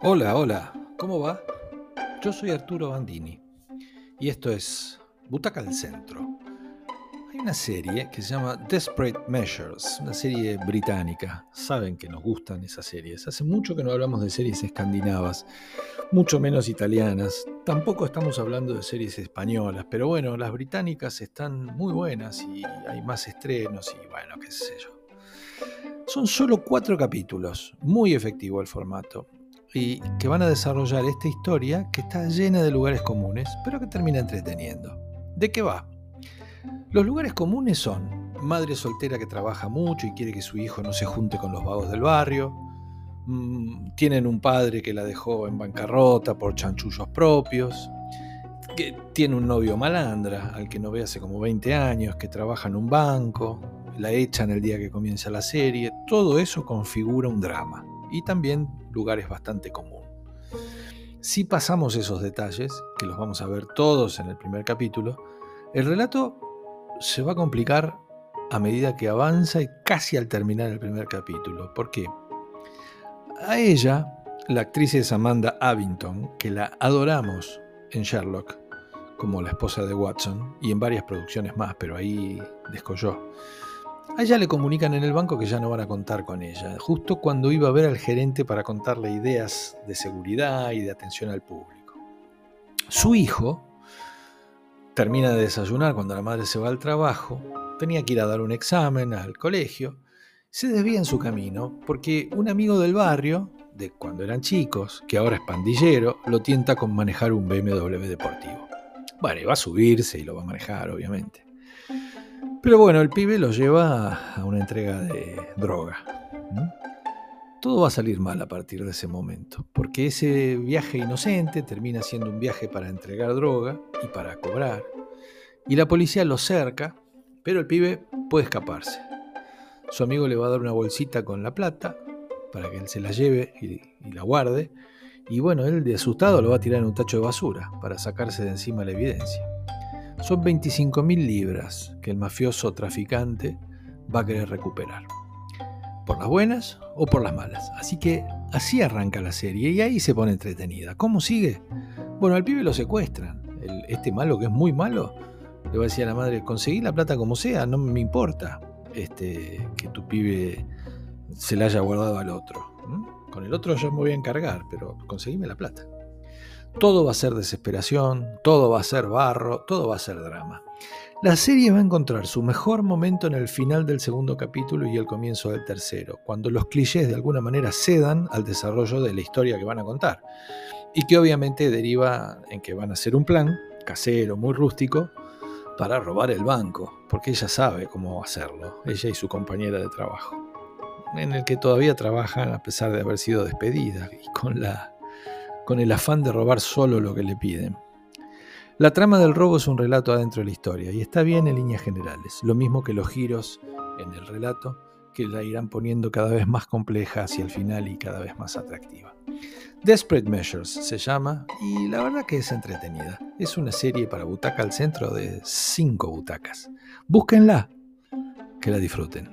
Hola, hola, ¿cómo va? Yo soy Arturo Bandini y esto es Butaca al Centro. Hay una serie que se llama Desperate Measures, una serie británica. Saben que nos gustan esas series. Hace mucho que no hablamos de series escandinavas, mucho menos italianas. Tampoco estamos hablando de series españolas, pero bueno, las británicas están muy buenas y hay más estrenos y bueno, qué sé yo. Son solo cuatro capítulos, muy efectivo el formato y que van a desarrollar esta historia que está llena de lugares comunes, pero que termina entreteniendo. ¿De qué va? Los lugares comunes son madre soltera que trabaja mucho y quiere que su hijo no se junte con los vagos del barrio, mm, tienen un padre que la dejó en bancarrota por chanchullos propios, que tiene un novio malandra al que no ve hace como 20 años, que trabaja en un banco, la echan el día que comienza la serie, todo eso configura un drama y también lugares bastante común. Si pasamos esos detalles, que los vamos a ver todos en el primer capítulo, el relato se va a complicar a medida que avanza y casi al terminar el primer capítulo. ¿Por qué? A ella, la actriz es Amanda Abington, que la adoramos en Sherlock, como la esposa de Watson, y en varias producciones más, pero ahí descolló. A le comunican en el banco que ya no van a contar con ella, justo cuando iba a ver al gerente para contarle ideas de seguridad y de atención al público. Su hijo termina de desayunar cuando la madre se va al trabajo, tenía que ir a dar un examen al colegio, se desvía en su camino porque un amigo del barrio, de cuando eran chicos, que ahora es pandillero, lo tienta con manejar un BMW deportivo. Bueno, va a subirse y lo va a manejar, obviamente. Pero bueno, el pibe lo lleva a una entrega de droga. Todo va a salir mal a partir de ese momento, porque ese viaje inocente termina siendo un viaje para entregar droga y para cobrar. Y la policía lo cerca, pero el pibe puede escaparse. Su amigo le va a dar una bolsita con la plata para que él se la lleve y, y la guarde. Y bueno, él de asustado lo va a tirar en un tacho de basura para sacarse de encima la evidencia. Son 25.000 libras que el mafioso traficante va a querer recuperar. Por las buenas o por las malas. Así que así arranca la serie y ahí se pone entretenida. ¿Cómo sigue? Bueno, al pibe lo secuestran. este malo que es muy malo le va a decir a la madre, conseguí la plata como sea, no me importa este, que tu pibe se la haya guardado al otro. Con el otro yo me voy a encargar, pero conseguime la plata. Todo va a ser desesperación, todo va a ser barro, todo va a ser drama. La serie va a encontrar su mejor momento en el final del segundo capítulo y el comienzo del tercero, cuando los clichés de alguna manera cedan al desarrollo de la historia que van a contar, y que obviamente deriva en que van a hacer un plan casero, muy rústico, para robar el banco, porque ella sabe cómo hacerlo, ella y su compañera de trabajo, en el que todavía trabajan a pesar de haber sido despedidas y con la con el afán de robar solo lo que le piden. La trama del robo es un relato adentro de la historia y está bien en líneas generales, lo mismo que los giros en el relato que la irán poniendo cada vez más compleja hacia el final y cada vez más atractiva. Desperate Measures se llama y la verdad que es entretenida. Es una serie para butaca al centro de cinco butacas. Búsquenla, que la disfruten.